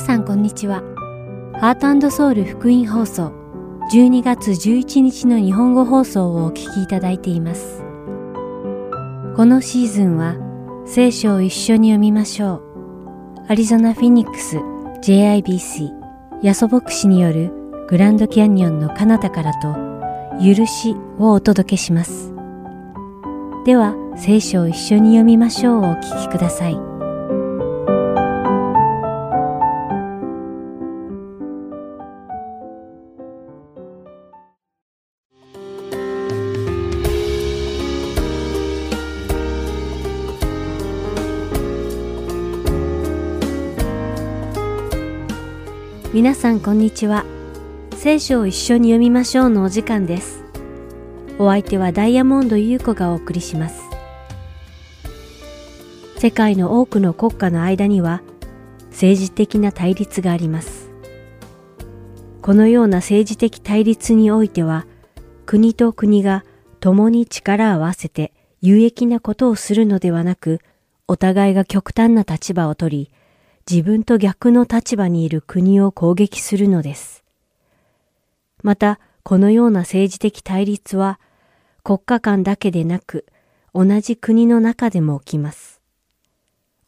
皆さんこんにちは。ハートソウル福音放送12月11日の日本語放送をお聞きいただいています。このシーズンは聖書を一緒に読みましょう。アリゾナ・フィニックス JIBC ヤソ牧師によるグランドキャニオンの彼方からと許しをお届けします。では聖書を一緒に読みましょうをお聞きください。皆さんこんにちは。聖書を一緒に読みましょうのお時間です。お相手はダイヤモンド優子がお送りします。世界の多くの国家の間には政治的な対立があります。このような政治的対立においては、国と国が共に力を合わせて有益なことをするのではなく、お互いが極端な立場を取り、自分と逆の立場にいる国を攻撃するのです。また、このような政治的対立は、国家間だけでなく、同じ国の中でも起きます。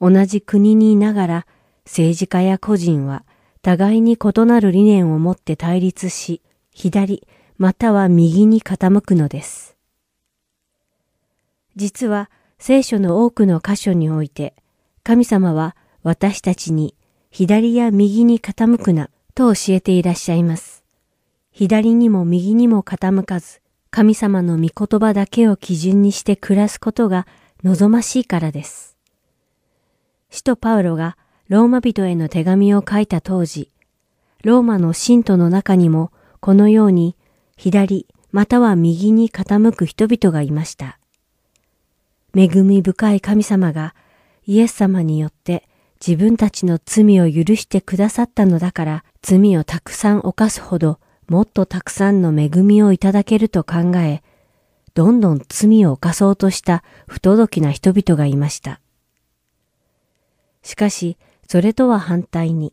同じ国にいながら、政治家や個人は、互いに異なる理念を持って対立し、左または右に傾くのです。実は、聖書の多くの箇所において、神様は私たちに左や右に傾くなと教えていらっしゃいます。左にも右にも傾かず、神様の御言葉だけを基準にして暮らすことが望ましいからです。使徒パウロがローマ人への手紙を書いた当時、ローマの信徒の中にもこのように左または右に傾く人々がいました。恵み深い神様がイエス様によって自分たちの罪を許してくださったのだから、罪をたくさん犯すほど、もっとたくさんの恵みをいただけると考え、どんどん罪を犯そうとした不届きな人々がいました。しかし、それとは反対に、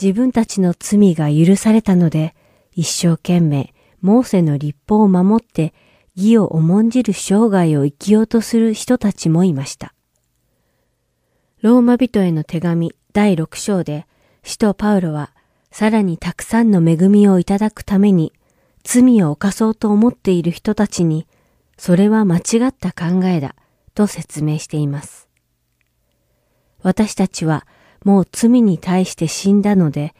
自分たちの罪が許されたので、一生懸命、モーセの立法を守って、義を重んじる生涯を生きようとする人たちもいました。ローマ人への手紙第6章で、使徒パウロは、さらにたくさんの恵みをいただくために、罪を犯そうと思っている人たちに、それは間違った考えだ、と説明しています。私たちは、もう罪に対して死んだので、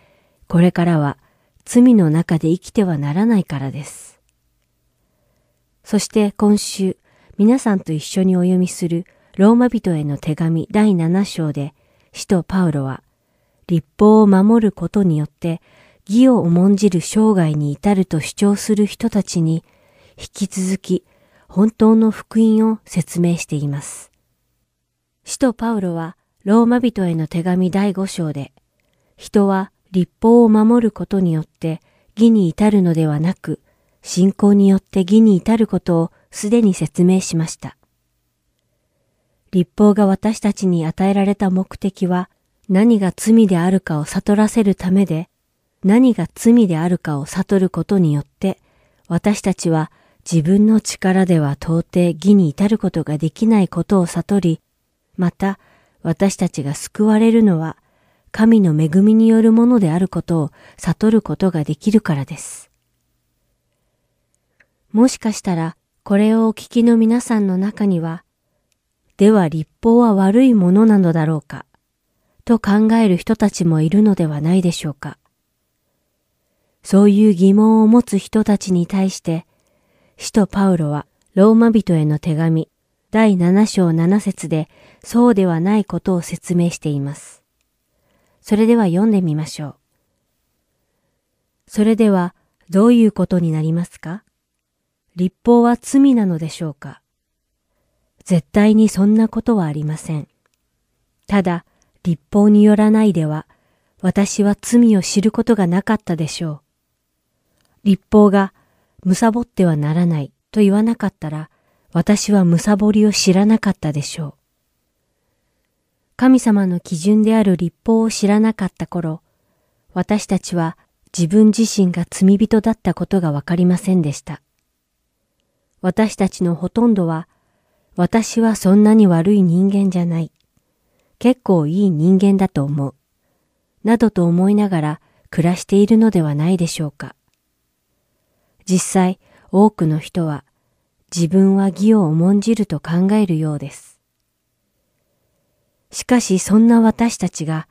これからは罪の中で生きてはならないからです。そして今週、皆さんと一緒にお読みするローマ人への手紙第7章で、使徒パウロは、立法を守ることによって、義を重んじる生涯に至ると主張する人たちに、引き続き、本当の福音を説明しています。使徒パウロは、ローマ人への手紙第5章で、人は立法を守ることによって義に至るのではなく、信仰によって義に至ることをすでに説明しました。立法が私たちに与えられた目的は何が罪であるかを悟らせるためで、何が罪であるかを悟ることによって、私たちは自分の力では到底義に至ることができないことを悟り、また私たちが救われるのは神の恵みによるものであることを悟ることができるからです。もしかしたらこれをお聞きの皆さんの中には、では立法は悪いものなのだろうか、と考える人たちもいるのではないでしょうか。そういう疑問を持つ人たちに対して、使徒パウロはローマ人への手紙第7章7節でそうではないことを説明しています。それでは読んでみましょう。それではどういうことになりますか？立法は罪なのでしょうか？絶対にそんなことはありません。ただ、立法によらないでは、私は罪を知ることがなかったでしょう。立法が、貪ってはならないと言わなかったら、私は貪りを知らなかったでしょう。神様の基準である立法を知らなかった頃、私たちは自分自身が罪人だったことがわかりませんでした。私たちのほとんどは、私はそんなに悪い人間じゃない。結構いい人間だと思う。などと思いながら暮らしているのではないでしょうか。実際、多くの人は自分は義を重んじると考えるようです。しかしそんな私たちが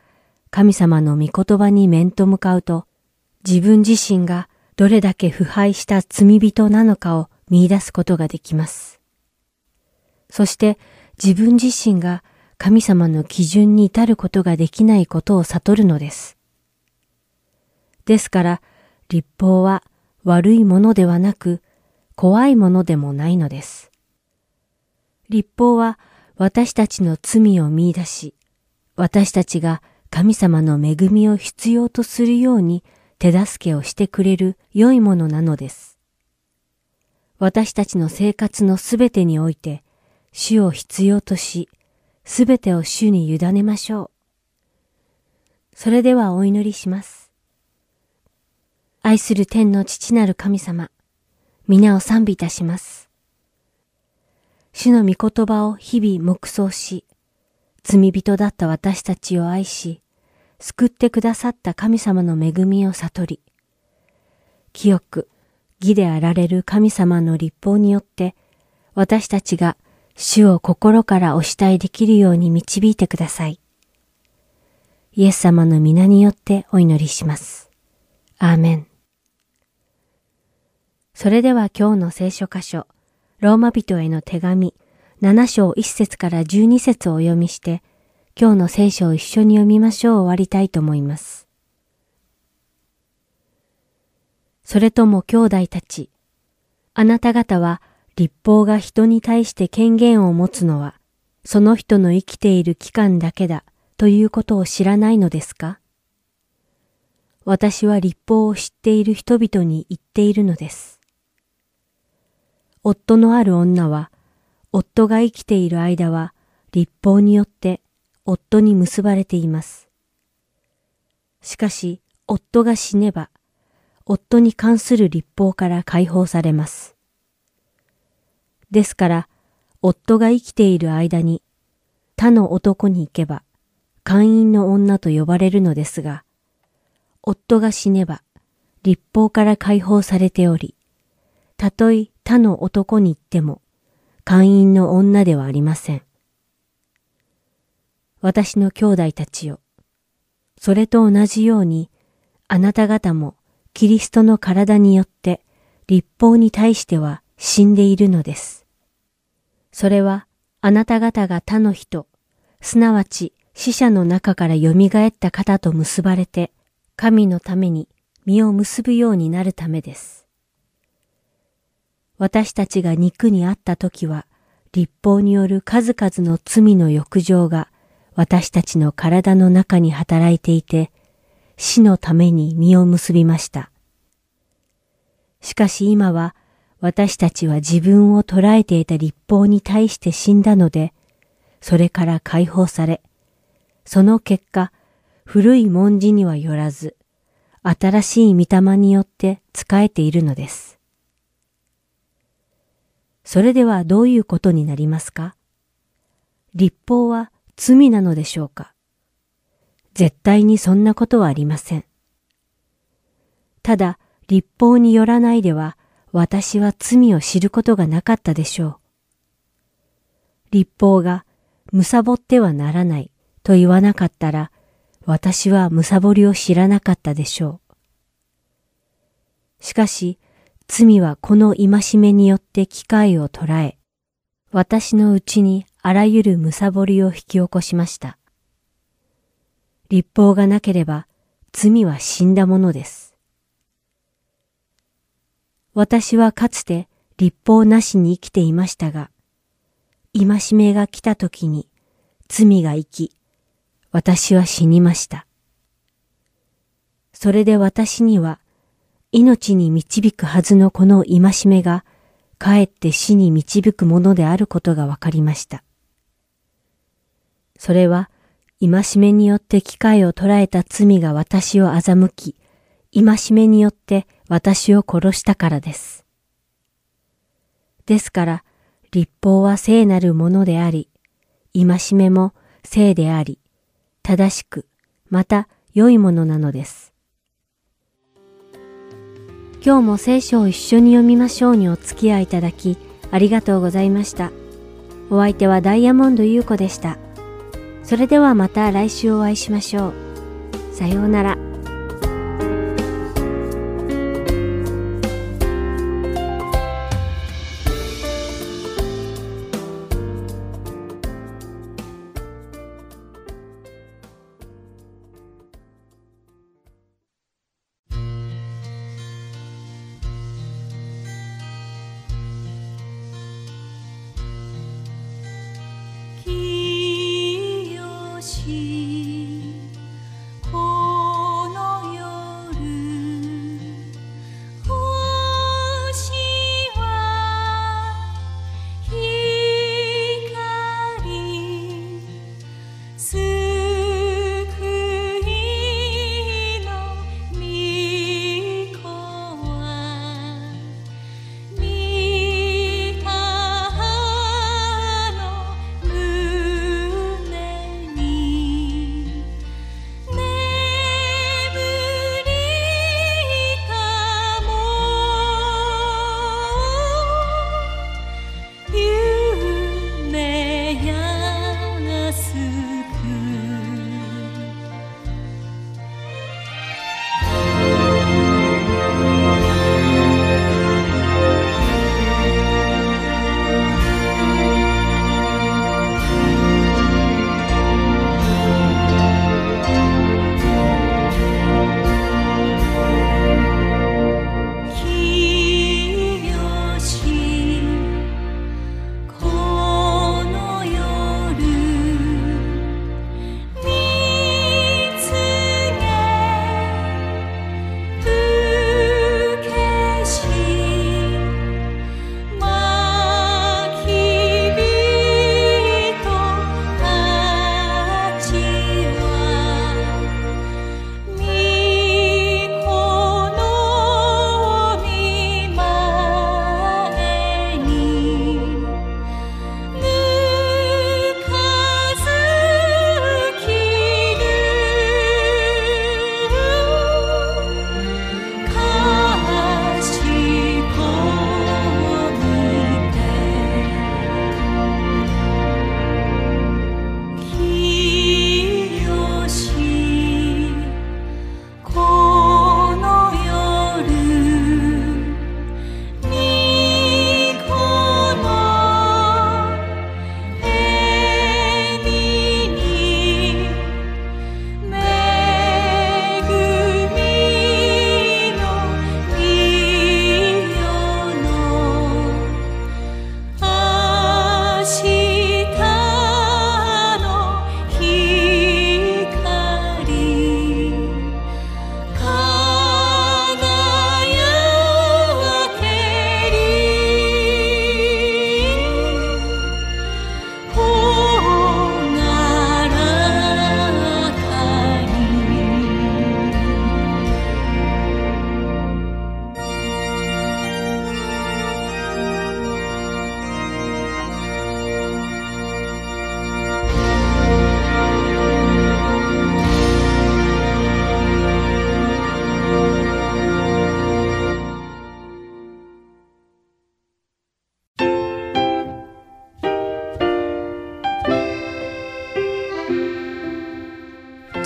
神様の御言葉に面と向かうと、自分自身がどれだけ腐敗した罪人なのかを見出すことができます。そして自分自身が神様の基準に至ることができないことを悟るのです。ですから、立法は悪いものではなく、怖いものでもないのです。立法は私たちの罪を見出し、私たちが神様の恵みを必要とするように手助けをしてくれる良いものなのです。私たちの生活のすべてにおいて、主を必要とし、すべてを主に委ねましょう。それではお祈りします。愛する天の父なる神様、皆を賛美いたします。主の御言葉を日々黙想し、罪人だった私たちを愛し、救ってくださった神様の恵みを悟り、清く義であられる神様の立法によって、私たちが主を心からお慕いできるように導いてください。イエス様の皆によってお祈りします。アーメン。それでは今日の聖書箇所、ローマ人への手紙、7章1節から12節をお読みして、今日の聖書を一緒に読みましょう終わりたいと思います。それとも兄弟たち、あなた方は立法が人に対して権限を持つのは、その人の生きている期間だけだということを知らないのですか？私は立法を知っている人々に言っているのです。夫のある女は、夫が生きている間は、立法によって夫に結ばれています。しかし、夫が死ねば、夫に関する立法から解放されます。ですから、夫が生きている間に、他の男に行けば、会員の女と呼ばれるのですが、夫が死ねば、立法から解放されており、たとえ他の男に言っても、会員の女ではありません。私の兄弟たちよ。それと同じように、あなた方もキリストの体によって立法に対しては死んでいるのです。それはあなた方が他の人、すなわち死者の中から蘇った方と結ばれて、神のために身を結ぶようになるためです。私たちが肉にあった時は、立法による数々の罪の欲情が私たちの体の中に働いていて、死のために身を結びました。しかし今は私たちは自分を捉えていた立法に対して死んだので、それから解放され、その結果、古い文字にはよらず、新しい御霊によって仕えているのです。それではどういうことになりますか？立法は罪なのでしょうか？絶対にそんなことはありません。ただ、立法によらないでは、私は罪を知ることがなかったでしょう。立法が、むさぼってはならないと言わなかったら、私はむさぼりを知らなかったでしょう。しかし、罪はこの戒めによって機会を捉え、私のうちにあらゆる貪りを引き起こしました。立法がなければ罪は死んだものです。私はかつて立法なしに生きていましたが、戒めが来た時に罪が生き、私は死にました。それで私には命に導くはずのこの戒めが、かえって死に導くものであることがわかりました。それは、戒めによって機会を捉えた罪が私を欺き、戒めによって私を殺したからです。ですから、立法は聖なるものであり、戒めも聖であり、正しく、また良いものなのです。今日も聖書を一緒に読みましょうにお付き合いいただき、ありがとうございました。お相手はダイヤモンド優子でした。それではまた来週お会いしましょう。さようなら。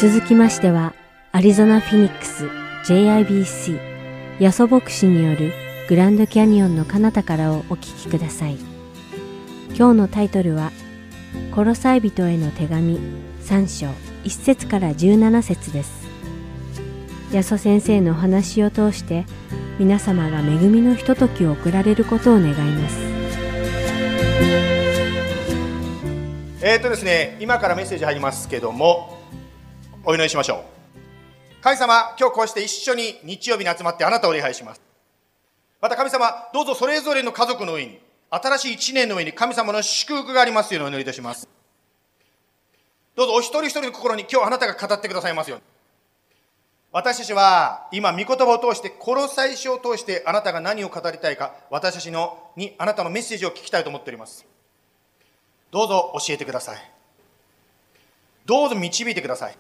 続きましては、アリゾナ・フィニックス JIBC ヤソ牧師によるグランドキャニオンの彼方からをお聞きください。今日のタイトルは、コロサイ人への手紙3章1節から17節です。ヤソ先生のお話を通して皆様が恵みのひとときを送られることを願います。えっ、とですね、今からメッセージ入りますけども、お祈りしましょう神様今日こうして一緒に日曜日に集まってあなたを礼拝しますまた神様どうぞそれぞれの家族の上に新しい一年の上に神様の祝福がありますようにお祈りいたしますどうぞお一人一人の心に今日あなたが語ってくださいますように。私たちは今、御言葉を通して、この最初を通してあなたが何を語りたいか、私たちのにあなたのメッセージを聞きたいと思っております。どうぞ教えてください。どうぞ導いてください。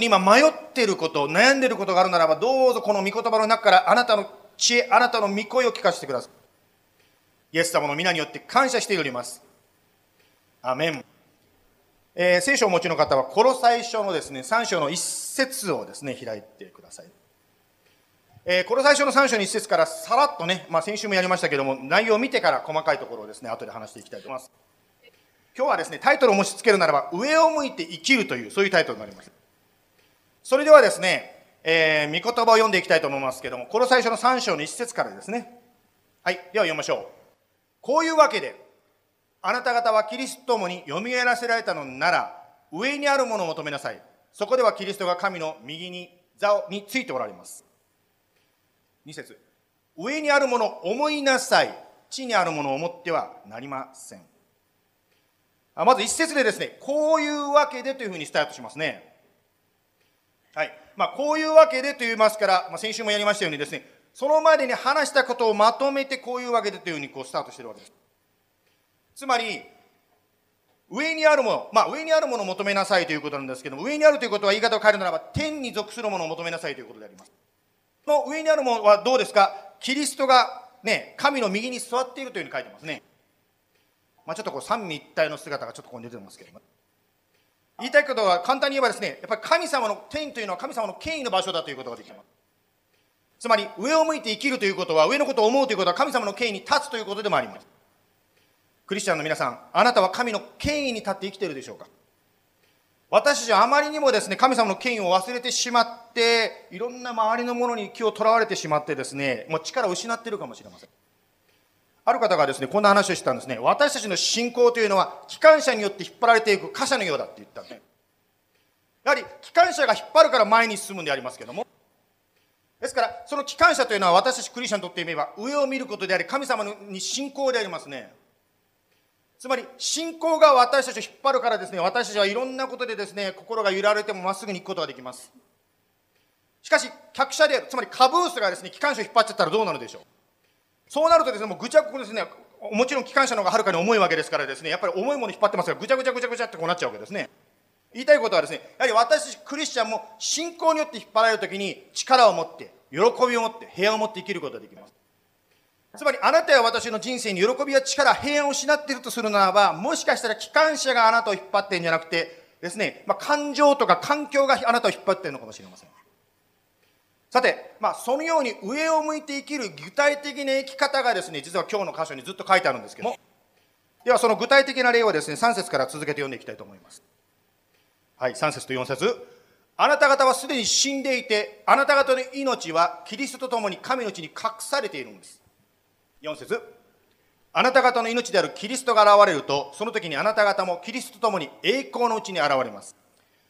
今迷っていること、悩んでいることがあるならば、どうぞこの御言葉の中からあなたの知恵、あなたの御声を聞かせてください。イエス様の皆によって感謝しております。アメン。えー、聖書をお持ちの方は、この最初のですね、3章の一節をですね、開いてください。えー、この最初の3章の一節からさらっとね、まあ、先週もやりましたけども、内容を見てから細かいところをですね、後で話していきたいと思います。今日はですね、タイトルをもしつけるならば、上を向いて生きるという、そういうタイトルになります。それではですね、えー、御言葉を読んでいきたいと思いますけども、この最初の3章の一節からですね。はい、では読みましょう。こういうわけで、あなた方はキリストともによみがらせられたのなら、上にあるものを求めなさい。そこではキリストが神の右に座をについておられます。2節上にあるものを思いなさい。地にあるものを思ってはなりません。まず一節でですね、こういうわけでというふうにスタートしますね。はい。まあ、こういうわけでと言いますから、まあ、先週もやりましたようにですね、そのまでに話したことをまとめてこういうわけでというふうにこうスタートしてるわけです。つまり、上にあるもの、まあ上にあるものを求めなさいということなんですけども、上にあるということは言い方を変えるならば、天に属するものを求めなさいということであります。の上にあるものはどうですか？キリストがね、神の右に座っているというふうに書いてますね。まあちょっとこう三位一体の姿がちょっとここに出てますけども。言いたいことは簡単に言えばですね、やっぱり神様の天というのは神様の権威の場所だということができます。つまり上を向いて生きるということは、上のことを思うということは神様の権威に立つということでもあります。クリスチャンの皆さん、あなたは神の権威に立って生きているでしょうか？私たちはあまりにもですね、神様の権威を忘れてしまって、いろんな周りのものに気をとらわれてしまってですね、もう力を失っているかもしれません。ある方がですね、こんな話をしてたんですね。私たちの信仰というのは、機関車によって引っ張られていく貨車のようだって言ったんで。やはり、機関車が引っ張るから前に進むんでありますけども、ですから、その機関車というのは私たちクリスチャンにとってみれば、上を見ることであり、神様に信仰でありますね。つまり信仰が私たちを引っ張るからですね、私たちはいろんなことでですね、心が揺られてもまっすぐに行くことができます。しかし、客車である、つまりカブースがですね、機関車を引っ張っちゃったらどうなるでしょう？そうなるとですね、もうぐちゃぐちゃですね、もちろん機関車の方がはるかに重いわけですからですね、やっぱり重いもの引っ張ってますから、ぐちゃぐちゃぐちゃぐちゃってこうなっちゃうわけですね。言いたいことはですね、やはり私クリスチャンも信仰によって引っ張られるときに力を持って、喜びを持って、平安を持って生きることができます。つまりあなたや私の人生に喜びや力、平安を失っているとするならば、もしかしたら機関車があなたを引っ張ってるんじゃなくて、ですね、まあ、感情とか環境があなたを引っ張っているのかもしれません。さて、まあ、そのように上を向いて生きる具体的な生き方がですね、実は今日の箇所にずっと書いてあるんですけども、ではその具体的な例をですね、3節から続けて読んでいきたいと思います。はい、3節と4節あなた方はすでに死んでいて、あなた方の命はキリストと共に神のうちに隠されているんです。4節あなた方の命であるキリストが現れると、その時にあなた方もキリストと共に栄光のうちに現れます。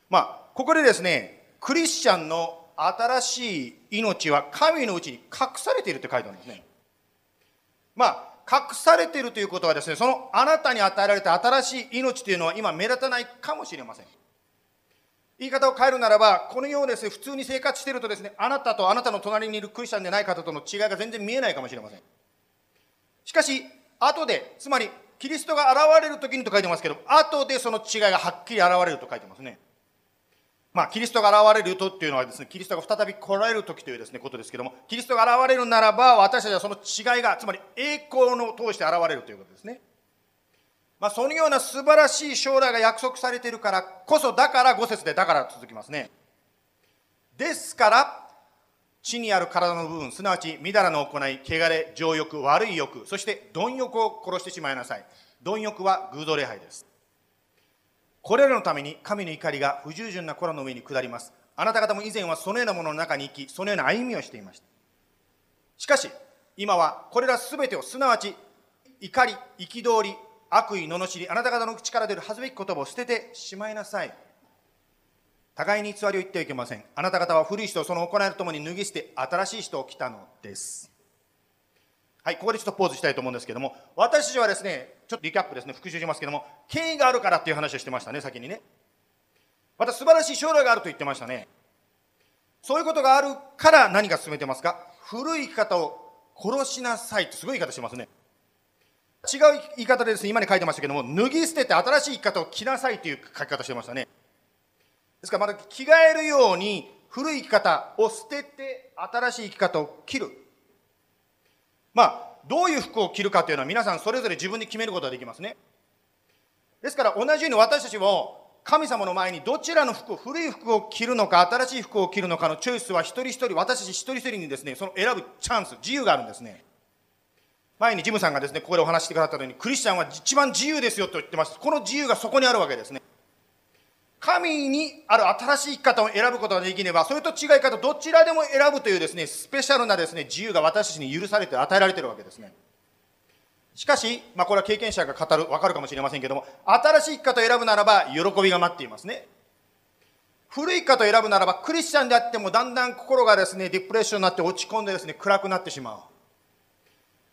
まあ、ここでですね、クリスチャンの新しい命は神のうちに隠されているって書いてあるんですね。まあ、隠されているということはですね、そのあなたに与えられた新しい命というのは今目立たないかもしれません。言い方を変えるならば、このようですね、普通に生活しているとですね、あなたとあなたの隣にいるクリスチャンでない方との違いが全然見えないかもしれません。しかし、後で、つまり、キリストが現れる時にと書いてますけど、後でその違いがはっきり現れると書いてますね。まあ、キリストが現れるとっていうのはですね、キリストが再び来られる時というですね、ことですけども、キリストが現れるならば、私たちはその違いが、つまり栄光の通して現れるということですね。まあ、そのような素晴らしい将来が約束されているからこそ、だから5節で、だから続きますね。ですから、地にある体の部分、すなわち、みだらの行い、汚れ、情欲、悪い欲、そして貪欲を殺してしまいなさい。貪欲は偶像礼拝です。これらのために神の怒りが不従順な子の上に下ります。あなた方も以前はそのようなものの中に生き、そのような歩みをしていました。しかし、今はこれらすべてを、すなわち、怒り、憤り、悪意、罵り、あなた方の口から出る恥ずべき言葉を捨ててしまいなさい。互いに偽りを言ってはいけません。あなた方は古い人をその行いとともに脱ぎ捨て、新しい人を来たのです。はい、ここでちょっとポーズしたいと思うんですけども、私たちはですね、ちょっとリキャップですね、復習しますけども、権威があるからっていう話をしてましたね、先にね。また素晴らしい将来があると言ってましたね。そういうことがあるから何が進めてますか？古い生き方を殺しなさいってすごい言い方してますね。違う言い方でですね、今に書いてましたけども、脱ぎ捨てて新しい生き方を着なさいという書き方してましたね。ですからまた着替えるように古い生き方を捨てて新しい生き方を着る。まあ、どういう服を着るかというのは皆さんそれぞれ自分で決めることができますね。ですから同じように私たちも神様の前にどちらの服を、古い服を着るのか、新しい服を着るのかのチョイスは一人一人、私たち一人一人にですね、その選ぶチャンス、自由があるんですね。前にジムさんがですね、ここでお話してくださったように、クリスチャンは一番自由ですよと言ってます。この自由がそこにあるわけですね。神にある新しい生き方を選ぶことができれば、それと違い方、どちらでも選ぶというですね、スペシャルなですね、自由が私たちに許されて、与えられているわけですね。しかし、まあ、これは経験者が語る、わかるかもしれませんけども、新しい生き方を選ぶならば、喜びが待っていますね。古い生き方を選ぶならば、クリスチャンであっても、だんだん心がですね、ディプレッションになって落ち込んでですね、暗くなってしまう。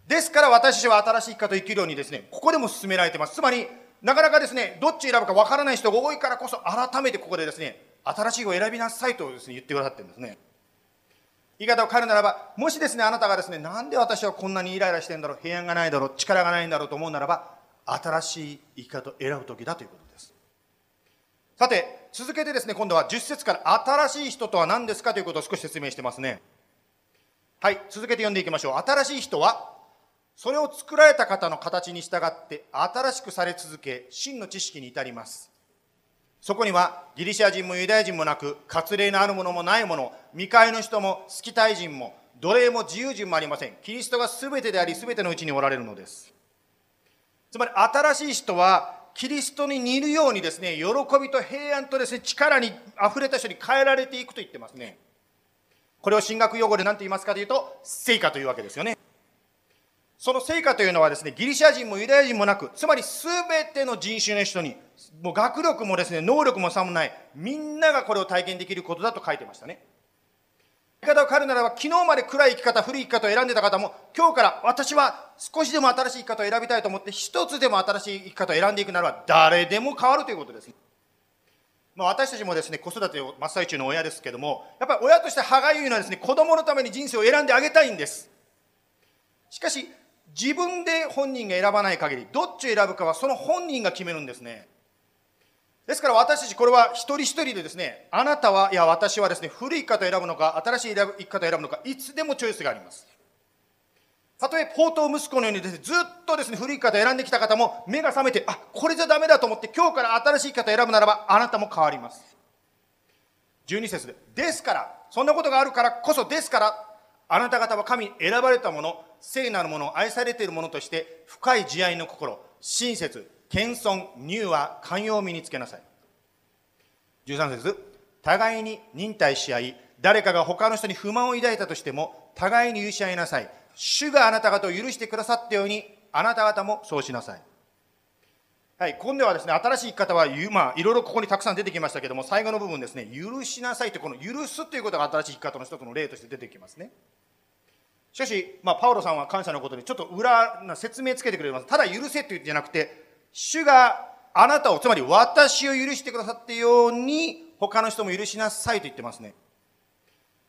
ですから私たちは新しい生き方を生きるようにですね、ここでも進められています。つまり、なかなかですね、どっち選ぶかわからない人が多いからこそ、改めてここでですね、新しいを選びなさいとですね、言ってくださってるんですね。言い方を変えるならば、もしですね、あなたがですね、なんで私はこんなにイライラしてんだろう、平安がないだろう、力がないんだろうと思うならば、新しい生き方を選ぶ時だということです。さて、続けてですね、今度は10節から新しい人とは何ですかということを少し説明してますね。はい、続けて読んでいきましょう。新しい人は、それを作られた方の形に従って新しくされ続け、真の知識に至ります。そこにはギリシャ人もユダヤ人もなく、割礼のあるものもないもの、未開の人もスキタイ人も、奴隷も自由人もありません。キリストが全てであり、全てのうちにおられるのです。つまり新しい人は、キリストに似るようにですね、喜びと平安とですね、力に溢れた人に変えられていくと言ってますね。これを神学用語で何て言いますかというと、成果というわけですよね。その成果というのはですね、ギリシャ人もユダヤ人もなく、つまり全ての人種の人に、もう学力もですね、能力も差もない、みんながこれを体験できることだと書いてましたね。言い方を変えるならば、昨日まで暗い生き方、古い生き方を選んでた方も、今日から私は少しでも新しい生き方を選びたいと思って、一つでも新しい生き方を選んでいくならば、誰でも変わるということです。まあ、私たちもですね、子育てを真っ最中の親ですけども、やっぱり親として歯がゆいのはですね、子供のために人生を選んであげたいんです。しかし、自分で本人が選ばない限り、どっちを選ぶかはその本人が決めるんですね。ですから私たちこれは一人一人でですね、あなたは、いや私はですね、古い方を選ぶのか、新しい生き方を選ぶのか、いつでもチョイスがあります。たとえ、宝刀息子のようにですね、ずっとですね、古い方を選んできた方も、目が覚めて、あ、これじゃダメだと思って、今日から新しい方を選ぶならば、あなたも変わります。12節で、ですから、そんなことがあるからこそ、ですから、あなた方は神選ばれたもの、聖なるもの、愛されているものとして、深い慈愛の心、親切、謙遜、乳和、寛容を身につけなさい。13節互いに忍耐し合い、誰かが他の人に不満を抱いたとしても、互いに許し合いなさい。主があなた方を許してくださったように、あなた方もそうしなさい。はい、今度はですね、新しい生き方は、まあ、いろいろここにたくさん出てきましたけれども、最後の部分ですね、許しなさいって、この許すということが新しい生き方の一つの例として出てきますね。しかし、まあ、パウロさんは感謝のことにちょっと裏な説明つけてくれます。ただ許せって言ってじゃなくて、主があなたを、つまり私を許してくださってように、他の人も許しなさいと言ってますね。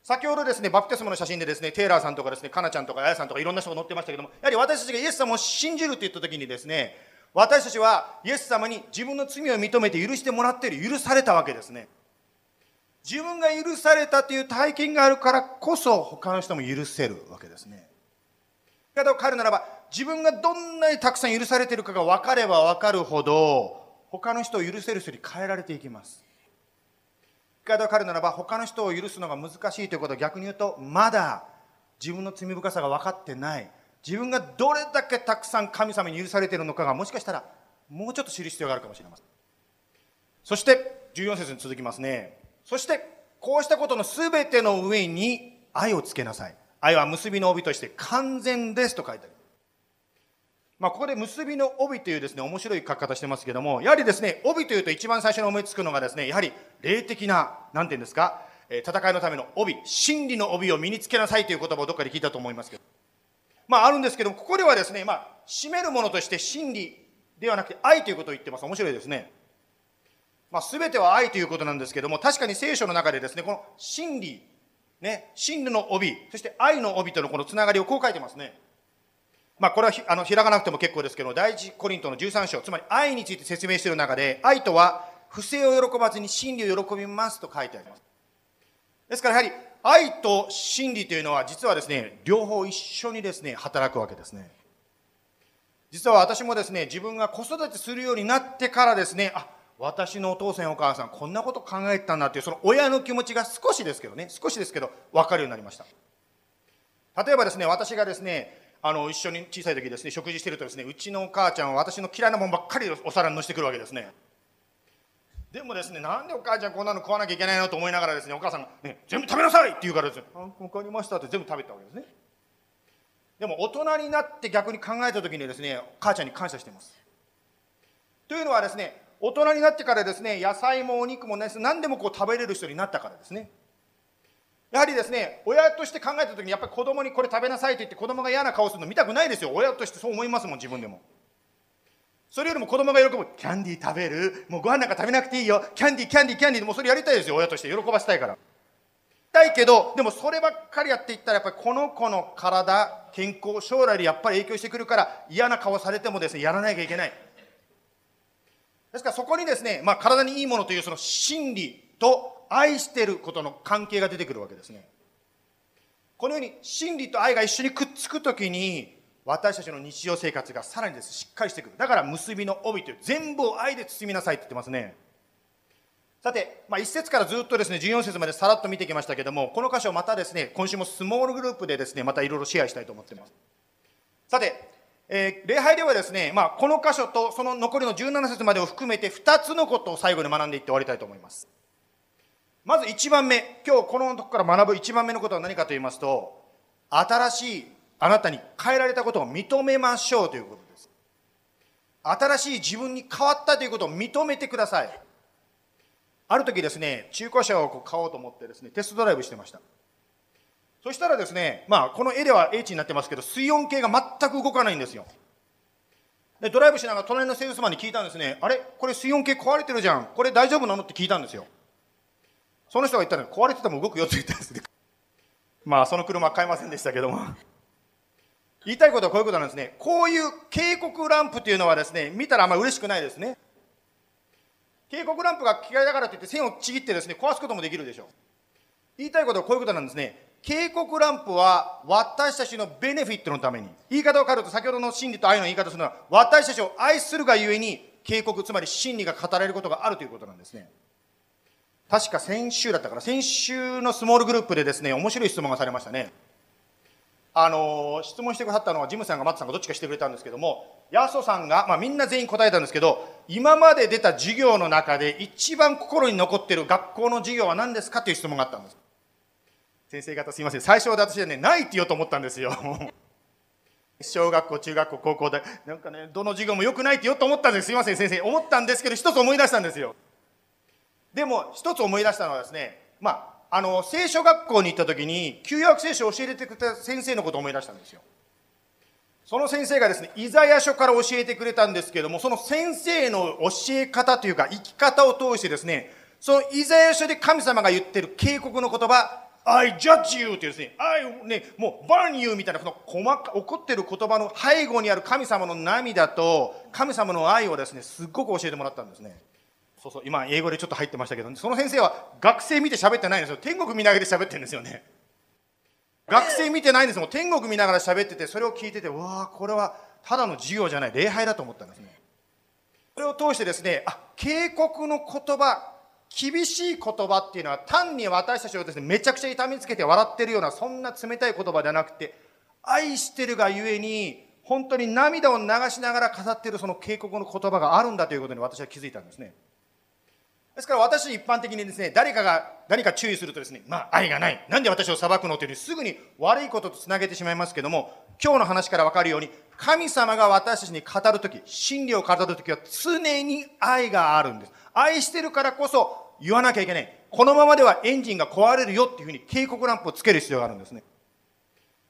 先ほどですね、バプテスマの写真でですね、テイラーさんとかですね、カナちゃんとかあやさんとかいろんな人が載ってましたけども、やはり私たちがイエス様を信じると言った時にですね、私たちはイエス様に自分の罪を認めて許してもらっている、許されたわけですね。自分が許されたという体験があるからこそ他の人も許せるわけですね。言い方を変えるならば自分がどんなにたくさん許されているかが分かれば分かるほど他の人を許せる人に変えられていきます。言い方を変えるならば他の人を許すのが難しいということは逆に言うとまだ自分の罪深さが分かってない自分がどれだけたくさん神様に許されているのかがもしかしたらもうちょっと知る必要があるかもしれません。そして14節に続きますね。そして、こうしたことのすべての上に愛をつけなさい。愛は結びの帯として完全ですと書いてある。まあ、ここで結びの帯というですね、面白い書き方してますけども、やはりですね、帯というと一番最初に思いつくのがですね、やはり霊的な、なんていうんですか、戦いのための帯、真理の帯を身につけなさいという言葉をどっかで聞いたと思いますけど。まあ、あるんですけども、ここではですね、まあ、締めるものとして真理ではなくて愛ということを言ってます。面白いですね。まあ、全ては愛ということなんですけども、確かに聖書の中でですね、この真理、ね、真理の帯、そして愛の帯とのこのつながりをこう書いてますね。まあ、これはあの開かなくても結構ですけど、第一コリントの13章、つまり愛について説明している中で、愛とは不正を喜ばずに真理を喜びますと書いてあります。ですからやはり愛と真理というのは実はですね、両方一緒にですね、働くわけですね。実は私もですね、自分が子育てするようになってからですね、あ、私のお父さんお母さんこんなこと考えてたんだっていうその親の気持ちが少しですけどね少しですけど分かるようになりました。例えばですね私がですねあの一緒に小さい時ですね食事してるとですねうちのお母ちゃんは私の嫌いなもんばっかりお皿にのせてくるわけですね。でもですねなんでお母ちゃんこんなの食わなきゃいけないのと思いながらですねお母さんが、ね「全部食べなさい!」って言うからですね「あ分かりました」って全部食べたわけですね。でも大人になって逆に考えた時にですね母ちゃんに感謝しています。というのはですね大人になってからですね、野菜もお肉もね、何でもこう食べれる人になったからですね。やはりですね、親として考えた時に、やっぱり子供にこれ食べなさいと言って子供が嫌な顔するの見たくないですよ。親としてそう思いますもん、自分でも。それよりも子供が喜ぶ。キャンディー食べるもうご飯なんか食べなくていいよ。キャンディー、キャンディー、キャンディー。もうそれやりたいですよ、親として。喜ばせたいから。たいけど、でもそればっかりやっていったら、やっぱりこの子の体、健康、将来にやっぱり影響してくるから、嫌な顔されてもですね、やらなきゃいけない。ですからそこにですね、まあ、体にいいものというその真理と愛してることの関係が出てくるわけですね。このように真理と愛が一緒にくっつくときに私たちの日常生活がさらにですしっかりしてくる。だから結びの帯という全部を愛で包みなさいって言ってますね。さて、まあ、1節からずっとですね、14節までさらっと見てきましたけども、この箇所またですね、今週もスモールグループでですね、またいろいろシェアしたいと思ってます。さて、えー、礼拝ではですね、まあ、この箇所とその残りの17節までを含めて2つのことを最後に学んでいって終わりたいと思います。まず1番目、今日このとこから学ぶ1番目のことは何かと言いますと、新しいあなたに変えられたことを認めましょうということです。新しい自分に変わったということを認めてください。ある時ですね、中古車を買おうと思ってですね、テストドライブしてました。そしたらですね、まあ、この絵では H になってますけど、水温計が全く動かないんですよ。で、ドライブしながら隣のセールスマンに聞いたんですね。あれ？これ水温計壊れてるじゃん。これ大丈夫なの？って聞いたんですよ。その人が言ったら、壊れてても動くよって言ったんですね。まあ、その車買いませんでしたけども。言いたいことはこういうことなんですね。こういう警告ランプっていうのはですね、見たらあんまり嬉しくないですね。警告ランプが機械だからといって線をちぎってですね、壊すこともできるでしょう。言いたいことはこういうことなんですね。警告ランプは私たちのベネフィットのために。言い方を変えると先ほどの真理と愛の言い方するのは私たちを愛するがゆえに警告つまり真理が語られることがあるということなんですね。確か先週だったから先週のスモールグループでですね面白い質問がされましたね。あの質問してくださったのはジムさんがマットさんがどっちかしてくれたんですけどもヤソさんが、まあ、みんな全員答えたんですけど今まで出た授業の中で一番心に残っている学校の授業は何ですかという質問があったんです。先生方すいません。最初は私はねないって言おうと思ったんですよ。小学校中学校高校でなんかねどの授業もよくないって言おうと思ったんです。すいません先生。思ったんですけど一つ思い出したんですよ。でも一つ思い出したのはですねまああの聖書学校に行った時に旧約聖書を教えてくれた先生のことを思い出したんですよ。その先生がですねイザヤ書から教えてくれたんですけどもその先生の教え方というか生き方を通してですねそのイザヤ書で神様が言ってる警告の言葉 I judge you ってですね、I ね、もう burn you みたいな、この細か、起こってる言葉の背後にある神様の涙と、神様の愛をですね、すっごく教えてもらったんですね。そうそう、今、英語でちょっと入ってましたけど、その先生は学生見て喋ってないんですよ。天国見ながら喋ってるんですよね。学生見てないんですもん。天国見ながら喋ってて、それを聞いてて、わあ、これはただの授業じゃない、礼拝だと思ったんですね。それを通してですね、あ、警告の言葉、厳しい言葉っていうのは単に私たちをですね、めちゃくちゃ痛みつけて笑ってるような、そんな冷たい言葉じゃなくて、愛してるがゆえに、本当に涙を流しながら語っているその警告の言葉があるんだということに私は気づいたんですね。ですから私一般的にですね、誰かが何か注意するとですね、まあ愛がない。なんで私を裁くのというふうにすぐに悪いこととつなげてしまいますけども、今日の話からわかるように、神様が私たちに語るとき、真理を語るときは常に愛があるんです。愛してるからこそ言わなきゃいけない。このままではエンジンが壊れるよっていうふうに警告ランプをつける必要があるんですね。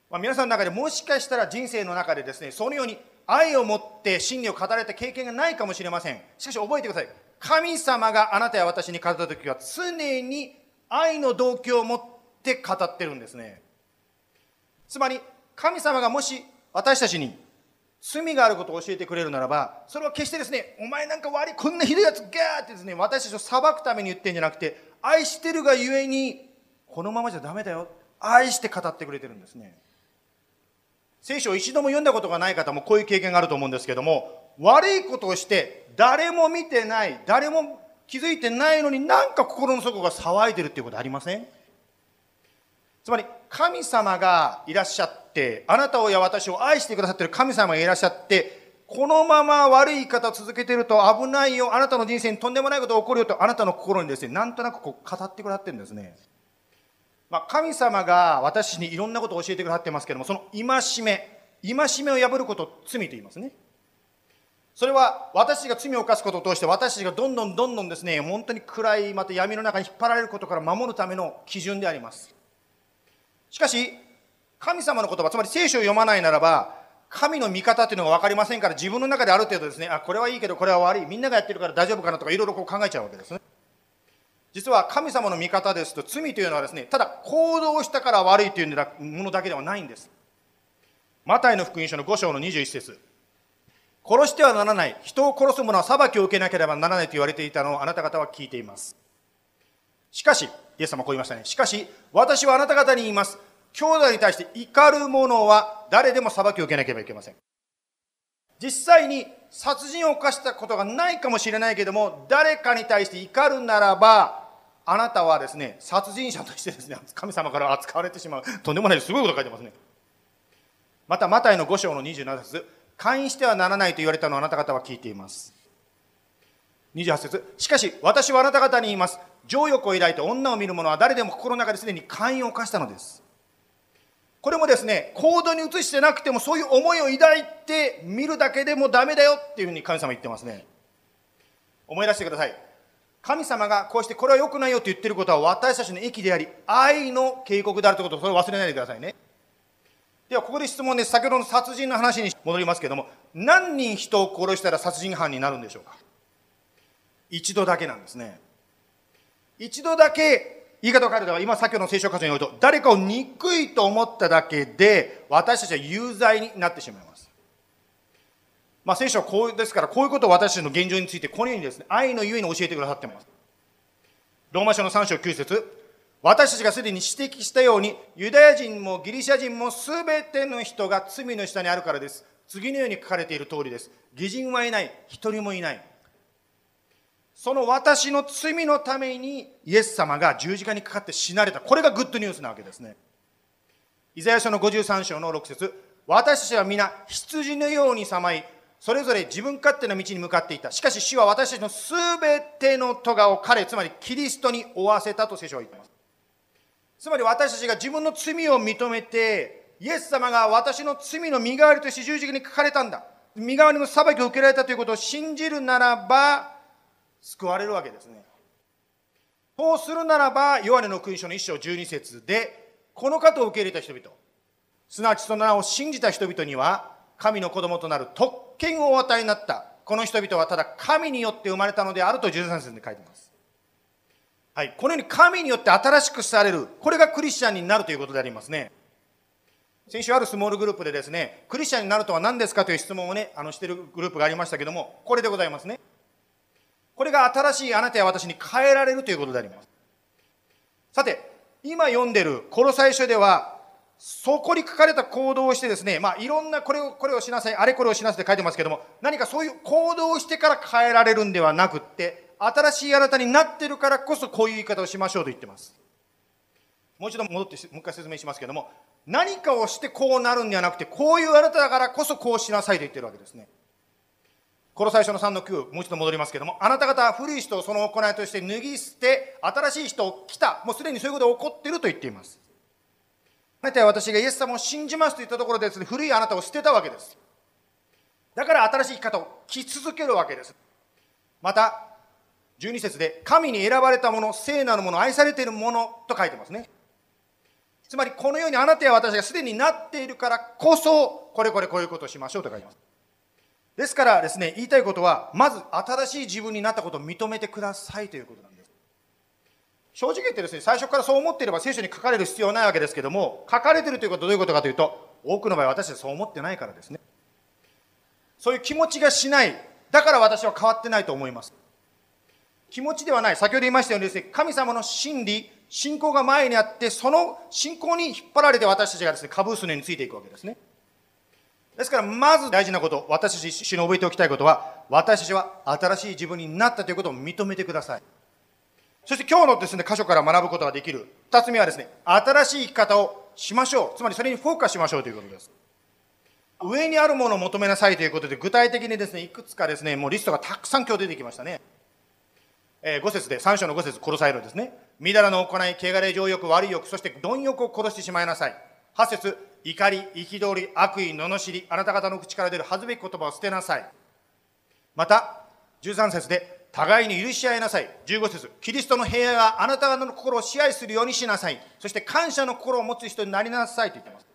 まあ、皆さんの中でもしかしたら人生の中でですね、そのように愛を持って真理を語られた経験がないかもしれません。しかし覚えてください。神様があなたや私に語った時は常に愛の動機を持って語ってるんですね。つまり神様がもし私たちに罪があることを教えてくれるならば、それは決してですね、お前なんか悪い、こんなひどいやつ、ガーってですね、私たちを裁くために言ってんじゃなくて、愛してるがゆえに、このままじゃダメだよ。愛して語ってくれてるんですね。聖書を一度も読んだことがない方もこういう経験があると思うんですけども、悪いことをして誰も見てない、誰も気づいてないのになんか心の底が騒いでるっていうことありません？つまり神様がいらっしゃって、あなたをや私を愛してくださっている神様がいらっしゃって、このまま悪い言い方を続けていると危ないよ、あなたの人生にとんでもないことが起こるよと、あなたの心にですね、なんとなくこう語ってくださってるんですね。まあ、神様が私にいろんなことを教えてくださってますけども、その戒め、戒めを破ることを罪と言いますね。それは私が罪を犯すことを通して私がどんどんどんどんですね、本当に暗い、また闇の中に引っ張られることから守るための基準であります。しかし、神様の言葉、つまり聖書を読まないならば、神の見方っていうのが分かりませんから自分の中である程度ですね、あ、これはいいけどこれは悪い、みんながやってるから大丈夫かなとかいろいろこう考えちゃうわけですね。実は神様の見方ですと罪というのはですね、ただ行動したから悪いというものだけではないんです。マタイの福音書の5章の21節殺してはならない、人を殺す者は裁きを受けなければならないと言われていたのをあなた方は聞いています。しかし、イエス様こう言いましたね。しかし、私はあなた方に言います。兄弟に対して怒る者は誰でも裁きを受けなければいけません。実際に殺人を犯したことがないかもしれないけども、誰かに対して怒るならば、あなたはですね、殺人者としてですね、神様から扱われてしまう。とんでもないすごいこと書いてますね。また、マタイの5章の27節会員してはならないと言われたのをあなた方は聞いています。28節しかし、私はあなた方に言います。情欲を抱いて女を見る者は誰でも心の中ですでに会員を犯したのです。これもですね、行動に移してなくてもそういう思いを抱いて見るだけでもダメだよっていうふうに神様言ってますね。思い出してください。神様がこうしてこれは良くないよって言ってることは私たちの益であり、愛の警告であるということをそれを忘れないでくださいね。ではここで質問です。先ほどの殺人の話に戻りますけども、何人人を殺したら殺人犯になるんでしょうか？一度だけなんですね。一度だけ言い方を変えると、今先ほどの聖書箇所によると、誰かを憎いと思っただけで、私たちは有罪になってしまいます。まあ、聖書はこうですから、こういうことを私たちの現状について、このようにですね、愛のゆえに教えてくださっています。ローマ書の3章9節私たちがすでに指摘したように、ユダヤ人もギリシャ人もすべての人が罪の下にあるからです。次のように書かれている通りです。義人はいない、一人もいない。その私の罪のためにイエス様が十字架にかかって死なれた。これがグッドニュースなわけですね。イザヤ書の53章の6節私たちは皆羊のようにさまい、それぞれ自分勝手な道に向かっていた。しかし主は私たちのすべての咎を彼、つまりキリストに負わせたと聖書は言っています。つまり私たちが自分の罪を認めて、イエス様が私の罪の身代わりとして十字架にかかれたんだ。身代わりの裁きを受けられたということを信じるならば、救われるわけですね。そうするならば、ヨハネの勲章の一章十二節で、この方を受け入れた人々、すなわちその名を信じた人々には、神の子供となる特権をお与えになった。この人々はただ神によって生まれたのであると13節に書いてます。はい。このように神によって新しくされる。これがクリスチャンになるということでありますね。先週あるスモールグループでですね、クリスチャンになるとは何ですかという質問をね、あのしてるグループがありましたけども、これでございますね。これが新しいあなたや私に変えられるということであります。さて、今読んでるコロサイ書では、そこに書かれた行動をしてですね、まあ、いろんなこれを、これをしなさい、あれこれをしなさいって書いてますけども、何かそういう行動をしてから変えられるんではなくって、新しいあなたになってるからこそこういう言い方をしましょうと言ってます。もう一度戻ってもう一回説明しますけども、何かをしてこうなるんではなくて、こういうあなただからこそこうしなさいと言ってるわけですね。この最初の3の9、もう一度戻りますけれども、あなた方は古い人をその行いとして脱ぎ捨て、新しい人を来た。もうすでにそういうことが起こっていると言っています。あなたは私がイエス様を信じますと言ったところでですね、古いあなたを捨てたわけです。だから新しい生き方を着続けるわけです。また、12節で、神に選ばれたもの、聖なるもの、愛されているものと書いてますね。つまり、このようにあなたや私がすでになっているからこそ、これこれこういうことをしましょうと書いてます。ですからですね、言いたいことは、まず新しい自分になったことを認めてくださいということなんです。正直言ってですね、最初からそう思っていれば聖書に書かれる必要はないわけですけども、書かれてるということはどういうことかというと、多くの場合私はそう思ってないからですね。そういう気持ちがしない。だから私は変わってないと思います。気持ちではない。先ほど言いましたようにですね、神様の真理、信仰が前にあって、その信仰に引っ張られて私たちがですね、株数についていくわけですね。ですから、まず大事なこと、私たち一緒に覚えておきたいことは、私たちは新しい自分になったということを認めてください。そして今日のですね、箇所から学ぶことができる。二つ目はですね、新しい生き方をしましょう。つまりそれにフォーカスしましょうということです。上にあるものを求めなさいということで、具体的にですね、いくつかですね、もうリストがたくさん今日出てきましたね。えー、5節で、3章の5節殺されるんですね。みだらの行い、汚れ、情欲、悪い欲、そして貪欲を殺してしまいなさい。8節怒り、憤り、悪意、罵り、あなた方の口から出る恥ずべき言葉を捨てなさい。また、13節で、互いに許し合いなさい。15節キリストの平和があなた方の心を支配するようにしなさい。そして感謝の心を持つ人になりなさいと言ってます。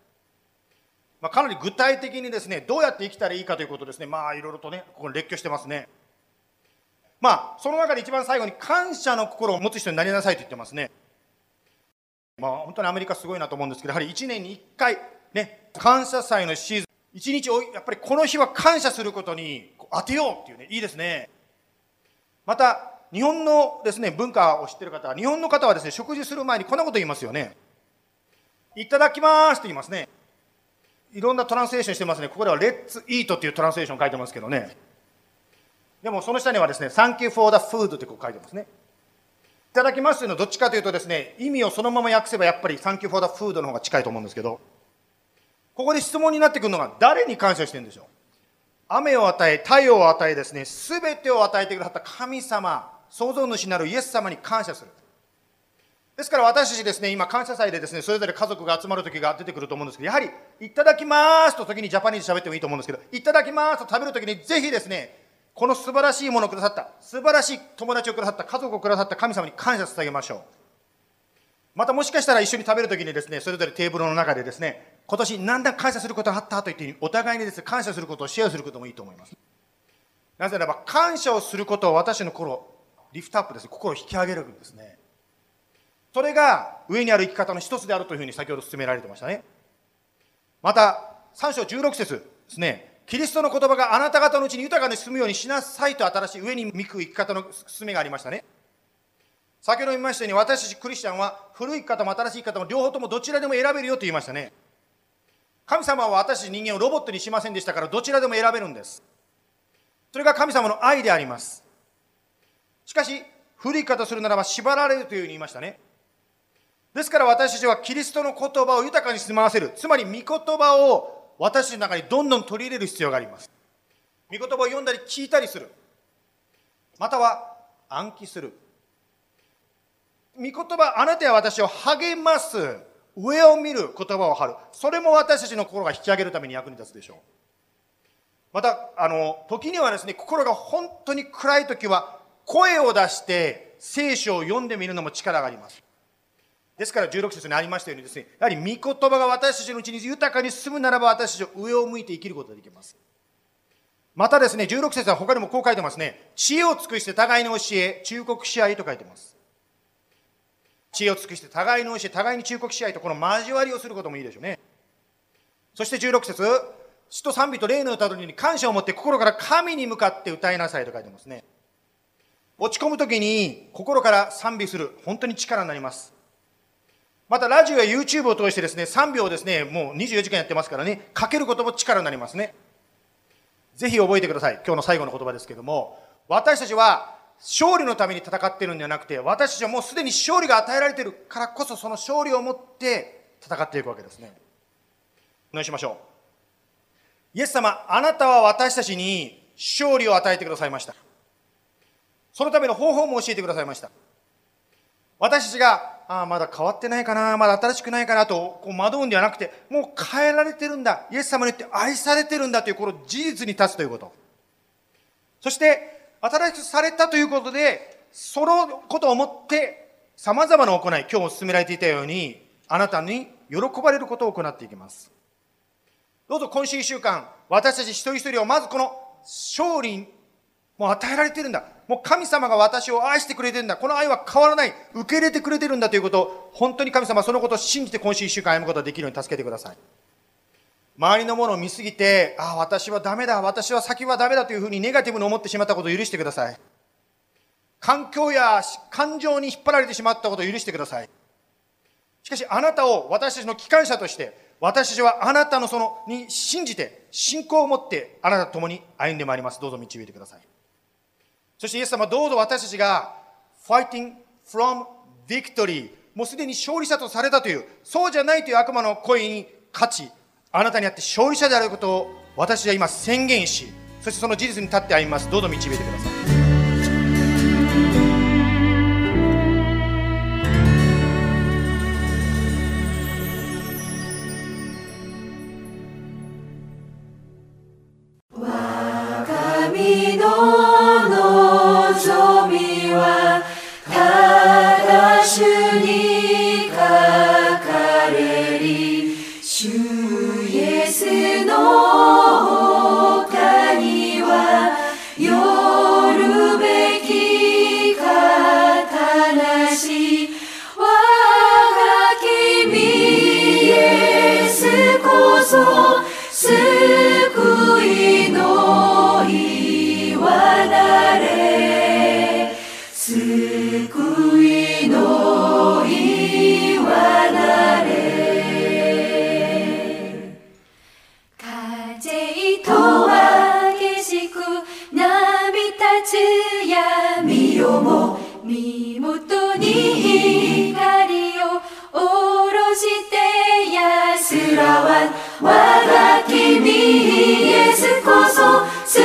まあ、かなり具体的にですね、どうやって生きたらいいかということですね。まあ、いろいろとね、ここに列挙してますね。まあ、その中で一番最後に感謝の心を持つ人になりなさいと言ってますね。まあ、本当にアメリカすごいなと思うんですけど、やはり1年に1回、ね、感謝祭のシーズン、一日を、やっぱりこの日は感謝することに当てようっていうね、いいですね。また、日本のですね、文化を知ってる方、日本の方はですね、食事する前にこんなこと言いますよね。いただきますって言いますね。いろんなトランスレーションしてますね。ここでは、レッツイートっていうトランスレーション書いてますけどね。でも、その下にはですね、Thank you for the food ってこう書いてますね。いただきますというのはどっちかというとですね、意味をそのまま訳せばやっぱり Thank you for the food の方が近いと思うんですけど、ここで質問になってくるのが誰に感謝してるんでしょう？雨を与え、太陽を与えですね、すべてを与えてくださった神様、創造主なるイエス様に感謝する。ですから私たちですね、今感謝祭でですね、それぞれ家族が集まる時が出てくると思うんですけど、やはり、いただきますと時にジャパニーズ喋ってもいいと思うんですけど、いただきますと食べる時にぜひですね、この素晴らしいものをくださった、素晴らしい友達をくださった、家族をくださった神様に感謝してあげましょう。またもしかしたら一緒に食べる時にですね、それぞれテーブルの中でですね、今年何だ感謝することがあったと言って、お互いにですね、感謝することをシェアすることもいいと思います。なぜならば、感謝をすることを私の心、リフトアップです。心を引き上げるんですね。それが上にある生き方の一つであるというふうに先ほど進められてましたね。また、3章16節ですね。キリストの言葉があなた方のうちに豊かに進むようにしなさいと新しい上に見く生き方の進めがありましたね。先ほど言いましたように私たちクリスチャンは古い生き方も新しい生き方も両方ともどちらでも選べるよと言いましたね。神様は私人間をロボットにしませんでしたからどちらでも選べるんです。それが神様の愛であります。しかし古い方するならば縛られるというふうに言いましたね。ですから私たちはキリストの言葉を豊かに住まわせる。つまり御言葉を私の中にどんどん取り入れる必要があります。御言葉を読んだり聞いたりする。または暗記する。御言葉あなたや私を励ます。上を見る言葉を張る。それも私たちの心が引き上げるために役に立つでしょう。また、あの、時にはですね、心が本当に暗い時は、声を出して聖書を読んでみるのも力があります。ですから16節にありましたようにですね、やはり御言葉が私たちのうちに豊かに進むならば私たちは上を向いて生きることができます。またですね、16節は他にもこう書いてますね。知恵を尽くして互いの教え、忠告し合いと書いてます。知恵を尽くして互いの教え、互いに忠告し合いとこの交わりをすることもいいでしょうね。そして16節死と賛美と霊の歌のように感謝を持って心から神に向かって歌いなさいと書いてますね。落ち込む時に心から賛美する。本当に力になります。またラジオや YouTube を通してですね、賛美をですね、もう24時間やってますからね、かけることも力になりますね。ぜひ覚えてください。今日の最後の言葉ですけども、私たちは勝利のために戦ってるんじゃなくて、私たちはもうすでに勝利が与えられているからこそ、その勝利を持って戦っていくわけですね。お願いしましょう。イエス様、あなたは私たちに勝利を与えてくださいました。そのための方法も教えてくださいました。私たちが、ああ、まだ変わってないかな、まだ新しくないかなとこう惑うんではなくて、もう変えられてるんだ。イエス様によって愛されてるんだというこの事実に立つということ。そして、新しくされたということで、そのことを思って、様々な行い、今日進められていたように、あなたに喜ばれることを行っていきます。どうぞ今週一週間、私たち一人一人をまずこの勝利もう与えられてるんだ。もう神様が私を愛してくれてるんだ。この愛は変わらない。受け入れてくれてるんだということを、本当に神様そのことを信じて今週一週間歩むことができるように助けてください。周りのものを見すぎて、ああ、私はダメだ、私は先はダメだというふうにネガティブに思ってしまったことを許してください。環境や感情に引っ張られてしまったことを許してください。しかし、あなたを私たちの機関車として、私たちはあなたのその、に信じて、信仰を持って、あなたと共に歩んでまいります。どうぞ導いてください。そしてイエス様、どうぞ私たちが、fighting from victory、もうすでに勝利者とされたという、そうじゃないという悪魔の声に勝ち、あなたにあって勝利者であることを私は今宣言し、そしてその事実に立って歩みます。どうぞ導いてください。我が君イエスこそ救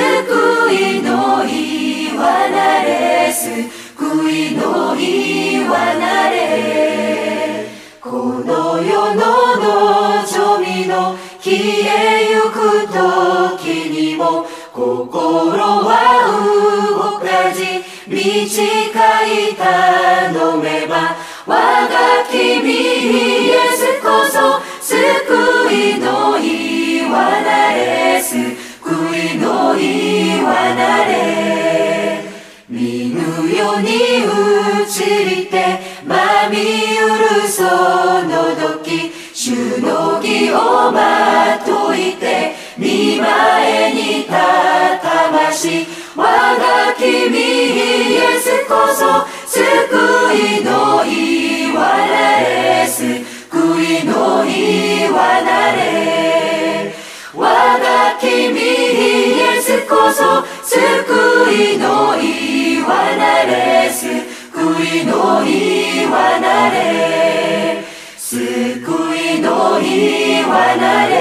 いの岩なれ救いの岩なれ。この世の望みの消えゆく時にも心は動かず短い頼めば我が君イエスこそ救いの岩なれ救いの言なれ見ぬ世に移りてまみうるその時主の義をまといて見前にたたまし我が君イエスこそ救いの言われす救いのりはなれ我が君イエスこそ救いの言わなれ救いの言わなれ救いの言わなれ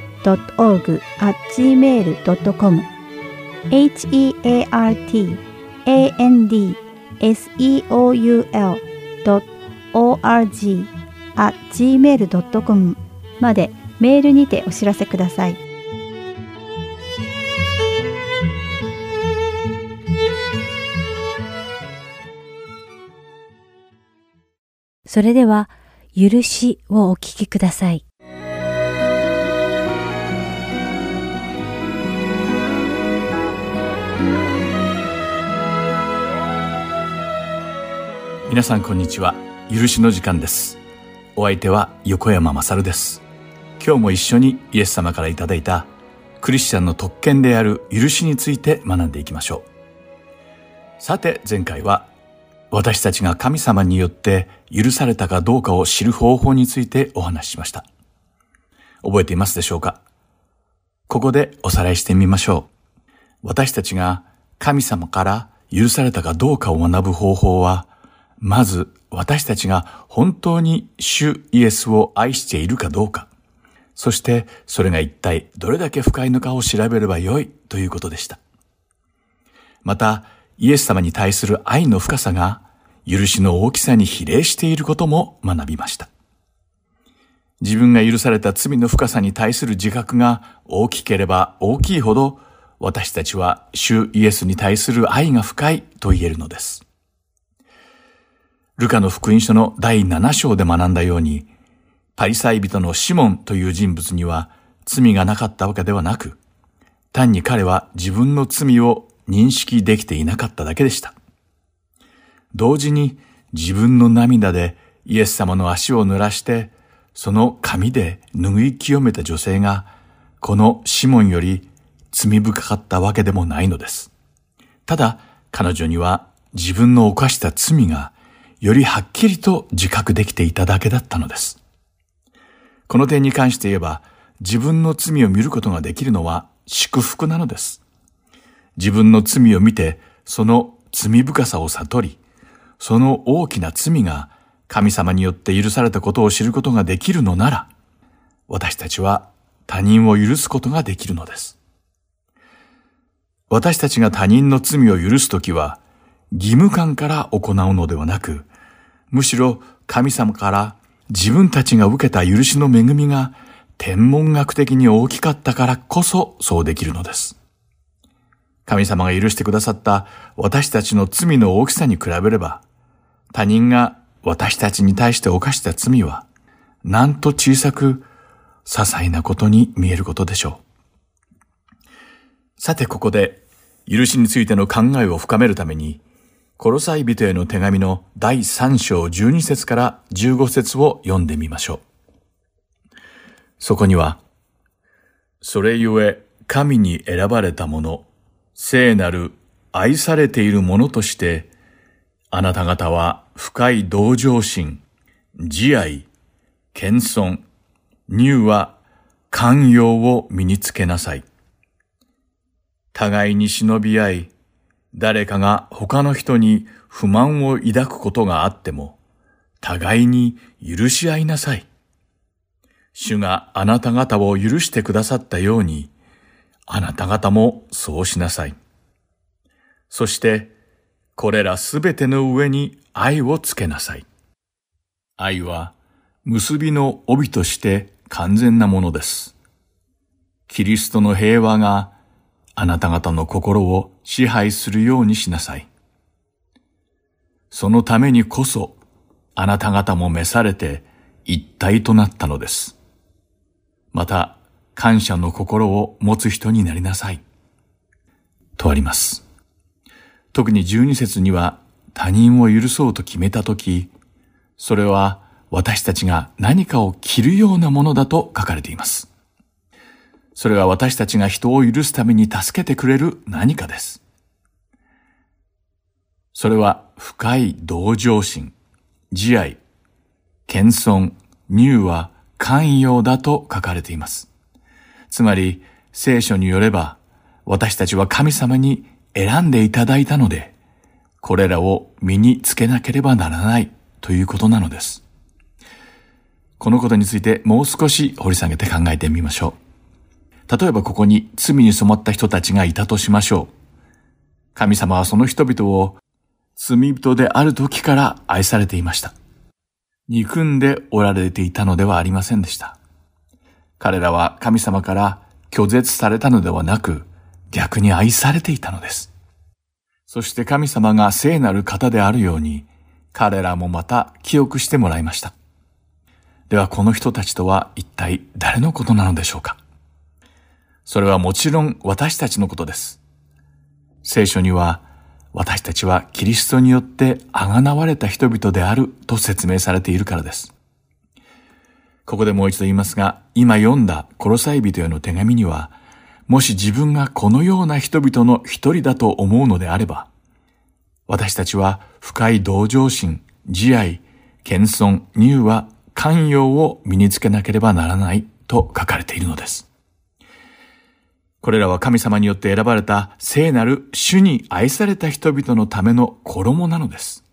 heartandsoul at gmail.com heartandseoul.org at gmail.com までメールにてお知らせください。それでは、許しをお聞きください。皆さんこんにちは。許しの時間です。お相手は横山まさるです。今日も一緒にイエス様からいただいたクリスチャンの特権である許しについて学んでいきましょう。さて前回は私たちが神様によって許されたかどうかを知る方法についてお話ししました。覚えていますでしょうか？ここでおさらいしてみましょう。私たちが神様から許されたかどうかを学ぶ方法は、まず私たちが本当に主イエスを愛しているかどうか、そしてそれが一体どれだけ深いのかを調べればよい？ということでした。また、イエス様に対する愛の深さが許しの大きさに比例していることも学びました。自分が許された罪の深さに対する自覚が大きければ大きいほど私たちは主イエスに対する愛が深いと言えるのです。ルカの福音書の第7章で学んだように、パリサイ人のシモンという人物には罪がなかったわけではなく、単に彼は自分の罪を認識できていなかっただけでした。同時に自分の涙でイエス様の足を濡らして、その髪で拭い清めた女性が、このシモンより罪深かったわけでもないのです。ただ、彼女には自分の犯した罪がよりはっきりと自覚できていただけだったのです。この点に関して言えば、自分の罪を見ることができるのは祝福なのです。自分の罪を見て、その罪深さを悟り、その大きな罪が神様によって許されたことを知ることができるのなら、私たちは他人を許すことができるのです。私たちが他人の罪を許すときは、義務感から行うのではなく、むしろ神様から自分たちが受けた許しの恵みが天文学的に大きかったからこそそうできるのです。神様が許してくださった私たちの罪の大きさに比べれば、他人が私たちに対して犯した罪は、なんと小さく、些細なことに見えることでしょう。さてここで、許しについての考えを深めるために、コロサイ人への手紙の第3章12節から15節を読んでみましょう。そこには、それゆえ神に選ばれた者、聖なる愛されている者として、あなた方は深い同情心、慈愛、謙遜、乳は寛容を身につけなさい。互いに忍び合い、誰かが他の人に不満を抱くことがあっても、互いに許し合いなさい。主があなた方を許してくださったように、あなた方もそうしなさい。そして、これらすべての上に愛をつけなさい。愛は、結びの帯として完全なものです。キリストの平和があなた方の心を支配するようにしなさい。そのためにこそ、あなた方も召されて一体となったのです。また、感謝の心を持つ人になりなさい。とあります。特に十二節には他人を許そうと決めたとき、それは私たちが何かを着るようなものだと書かれています。それは私たちが人を許すために助けてくれる何かです。それは深い同情心、慈愛、謙遜、乳は寛容だと書かれています。つまり、聖書によれば、私たちは神様に選んでいただいたので、これらを身につけなければならないということなのです。このことについてもう少し掘り下げて考えてみましょう。例えばここに罪に染まった人たちがいたとしましょう。神様はその人々を罪人である時から愛されていました。憎んでおられていたのではありませんでした。彼らは神様から拒絶されたのではなく、逆に愛されていたのです。そして神様が聖なる方であるように、彼らもまた記憶してもらいました。ではこの人たちとは一体誰のことなのでしょうか？それはもちろん私たちのことです。聖書には、私たちはキリストによって贖われた人々であると説明されているからです。ここでもう一度言いますが、今読んだコロサイ人への手紙には、もし自分がこのような人々の一人だと思うのであれば、私たちは深い同情心、慈愛、謙遜、乳は寛容を身につけなければならないと書かれているのです。これらは神様によって選ばれた聖なる主に愛された人々のための衣なのです。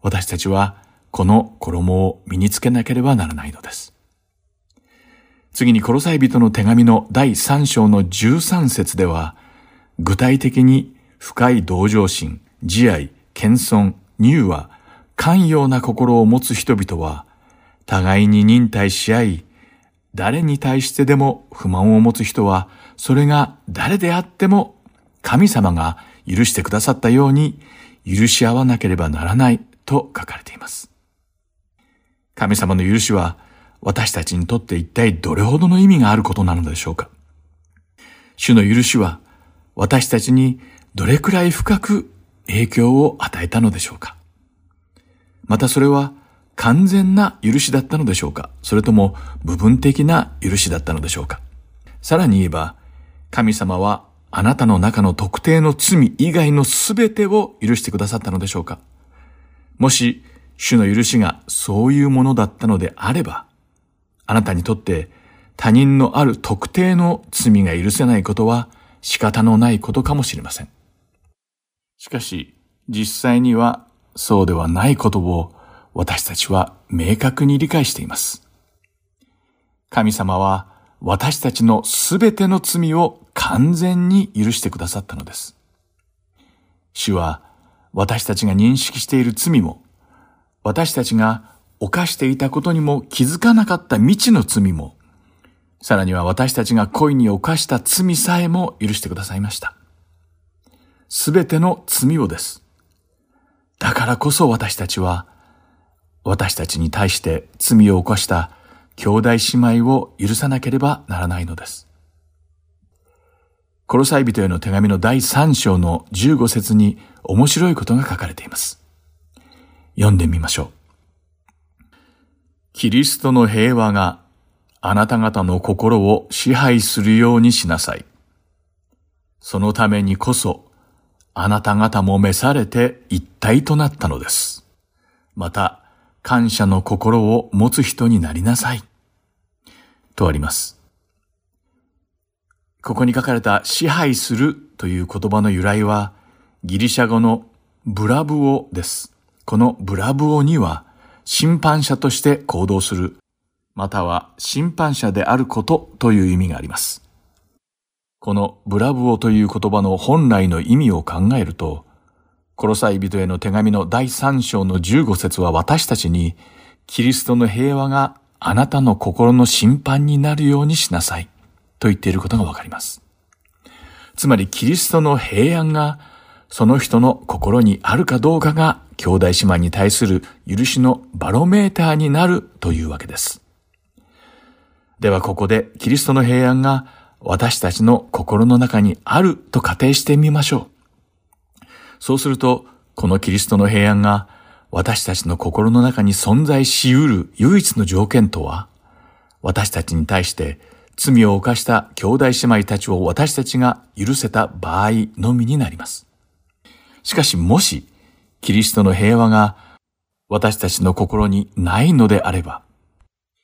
私たちはこの衣を身につけなければならないのです。次にコロサイ人の手紙の第3章の13節では、具体的に深い同情心、慈愛、謙遜、乳和、寛容な心を持つ人々は、互いに忍耐し合い、誰に対してでも不満を持つ人は、それが誰であっても神様が許してくださったように許し合わなければならないと書かれています。神様の許しは私たちにとって一体どれほどの意味があることなのでしょうか。主の許しは私たちにどれくらい深く影響を与えたのでしょうか。またそれは完全な許しだったのでしょうか。それとも部分的な許しだったのでしょうか。さらに言えば、神様はあなたの中の特定の罪以外の全てを許してくださったのでしょうか？もし、主の許しがそういうものだったのであれば、あなたにとって他人のある特定の罪が許せないことは仕方のないことかもしれません。しかし、実際にはそうではないことを私たちは明確に理解しています。神様は私たちのすべての罪を完全に許してくださったのです。主は私たちが認識している罪も、私たちが犯していたことにも気づかなかった未知の罪も、さらには私たちが恋に犯した罪さえも許してくださいました。すべての罪をです。だからこそ私たちは私たちに対して罪を犯した兄弟姉妹を許さなければならないのです。コロサイ人への手紙の第3章の15節に面白いことが書かれています。読んでみましょう。キリストの平和があなた方の心を支配するようにしなさい。そのためにこそ、あなた方も召されて一体となったのです。また、感謝の心を持つ人になりなさい。とあります。ここに書かれた支配するという言葉の由来は、ギリシャ語のブラブオです。このブラブオには、審判者として行動する、または審判者であることという意味があります。このブラブオという言葉の本来の意味を考えると、コロサイ人への手紙の第3章の15節は私たちに、キリストの平和があなたの心の審判になるようにしなさい。と言っていることがわかります。つまり、キリストの平安が、その人の心にあるかどうかが、兄弟姉妹に対する許しのバロメーターになるというわけです。では、ここで、キリストの平安が、私たちの心の中にあると仮定してみましょう。そうすると、このキリストの平安が私たちの心の中に存在し得る唯一の条件とは、私たちに対して罪を犯した兄弟姉妹たちを私たちが許せた場合のみになります。しかしもし、キリストの平和が私たちの心にないのであれば、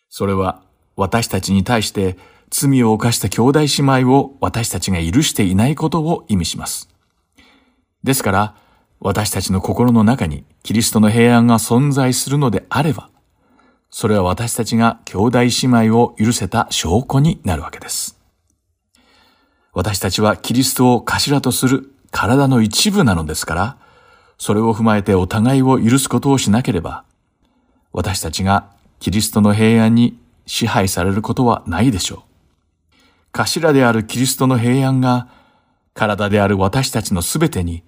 それは私たちに対して罪を犯した兄弟姉妹を私たちが許していないことを意味します。ですから、私たちの心の中にキリストの平安が存在するのであれば、それは私たちが兄弟姉妹を許せた証拠になるわけです。私たちはキリストを頭とする体の一部なのですから、それを踏まえてお互いを許すことをしなければ、私たちがキリストの平安に支配されることはないでしょう。頭であるキリストの平安が体である私たちのすべてに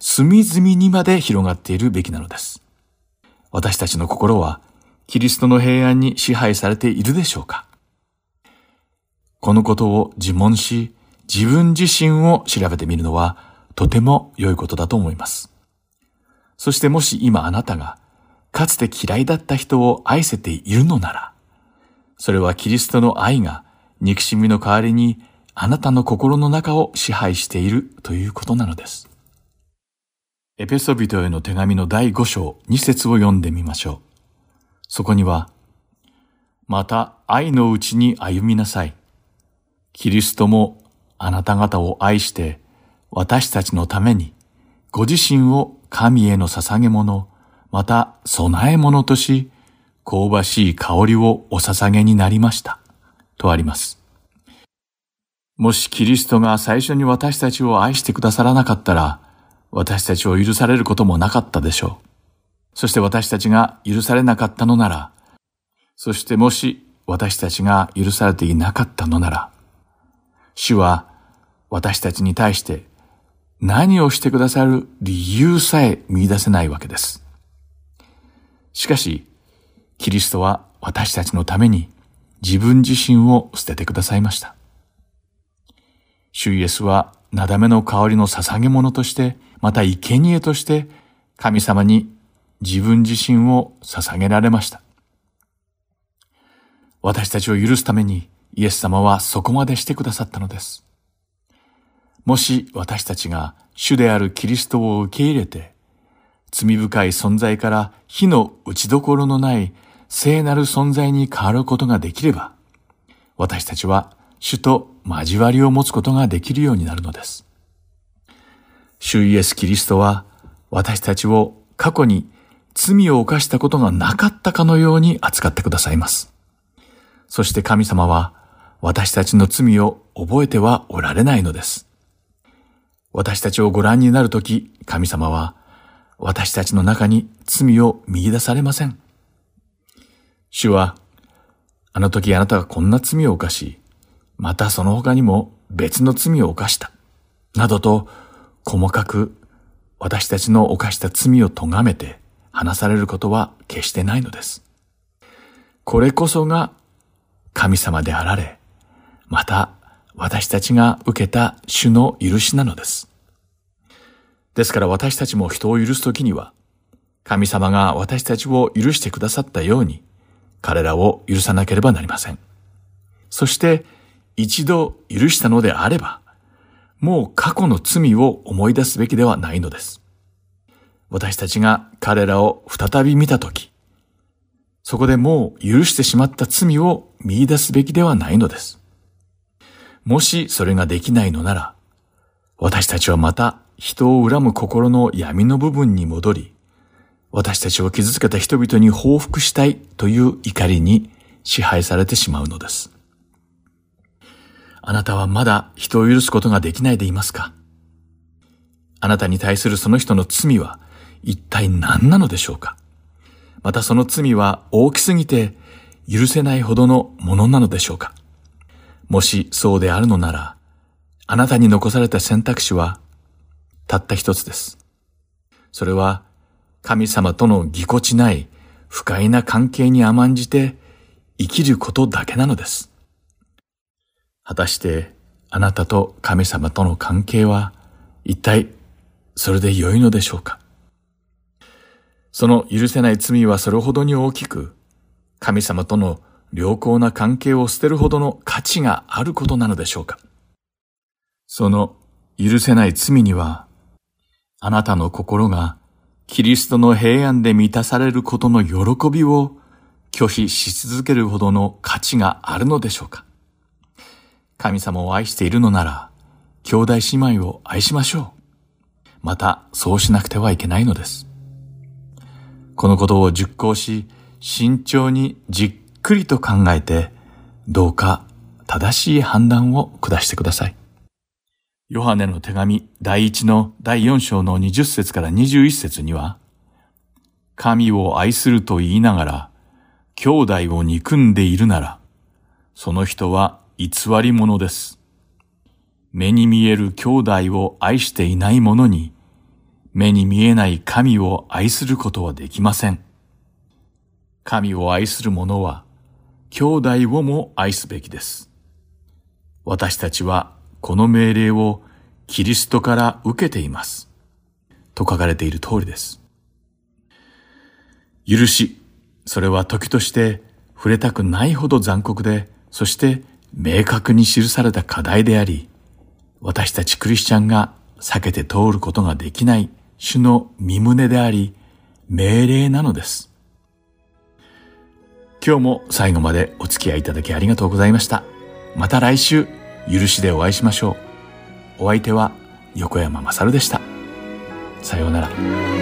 隅々にまで広がっているべきなのです。私たちの心はキリストの平安に支配されているでしょうかこのことを自問し、自分自身を調べてみるのはとても良いことだと思います。そしてもし今あなたがかつて嫌いだった人を愛せているのなら、それはキリストの愛が憎しみの代わりにあなたの心の中を支配しているということなのです。エペソビトへの手紙の第5章2節を読んでみましょう。そこには、また愛のうちに歩みなさい。キリストもあなた方を愛して私たちのためにご自身を神への捧げ物、また供え物とし、香ばしい香りをお捧げになりました。とあります。もしキリストが最初に私たちを愛してくださらなかったら、私たちを許されることもなかったでしょう。そして私たちが許されなかったのなら、そしてもし私たちが許されていなかったのなら、主は私たちに対して何をしてくださる理由さえ見出せないわけです。しかし、キリストは私たちのために自分自身を捨ててくださいました。主イエスは、なだめの香りの捧げ物として、また生贄として、神様に自分自身を捧げられました。私たちを許すために、イエス様はそこまでしてくださったのです。もし私たちが主であるキリストを受け入れて、罪深い存在から火の打ちどころのない聖なる存在に変わることができれば、私たちは主と交わりを持つことができるようになるのです。主イエス・キリストは私たちを過去に罪を犯したことがなかったかのように扱ってくださいます。そして神様は私たちの罪を覚えてはおられないのです。私たちをご覧になるとき、神様は私たちの中に罪を見出されません。主は、あの時あなたがこんな罪を犯し、またその他にも別の罪を犯した。などと細かく私たちの犯した罪を咎めて話されることは決してないのです。これこそが神様であられ、また私たちが受けた主の許しなのです。ですから私たちも人を許すときには、神様が私たちを許してくださったように、彼らを許さなければなりません。そして一度許したのであれば、もう過去の罪を思い出すべきではないのです。私たちが彼らを再び見たとき、そこでもう許してしまった罪を見出すべきではないのです。もしそれができないのなら、私たちはまた人を恨む心の闇の部分に戻り、私たちを傷つけた人々に報復したいという怒りに支配されてしまうのです。あなたはまだ人を許すことができないでいますか？あなたに対するその人の罪は一体何なのでしょうか？またその罪は大きすぎて許せないほどのものなのでしょうか？もしそうであるのなら、あなたに残された選択肢はたった一つです。それは神様とのぎこちない不快な関係に甘んじて生きることだけなのです。果たしてあなたと神様との関係は一体それで良いのでしょうか？その許せない罪はそれほどに大きく、神様との良好な関係を捨てるほどの価値があることなのでしょうかその許せない罪には、あなたの心がキリストの平安で満たされることの喜びを拒否し続けるほどの価値があるのでしょうか神様を愛しているのなら、兄弟姉妹を愛しましょう。また、そうしなくてはいけないのです。このことを熟考し、慎重にじっくりと考えて、どうか正しい判断を下してください。ヨハネの手紙第一の第四章の二十節から二十一節には、神を愛すると言いながら、兄弟を憎んでいるなら、その人は偽り者です。目に見える兄弟を愛していない者に、目に見えない神を愛することはできません。神を愛する者は、兄弟をも愛すべきです。私たちはこの命令をキリストから受けています。と書かれている通りです。許し、それは時として触れたくないほど残酷で、そして明確に記された課題であり、私たちクリスチャンが避けて通ることができない主の身旨であり、命令なのです。今日も最後までお付き合いいただきありがとうございました。また来週、許しでお会いしましょう。お相手は横山まさるでした。さようなら。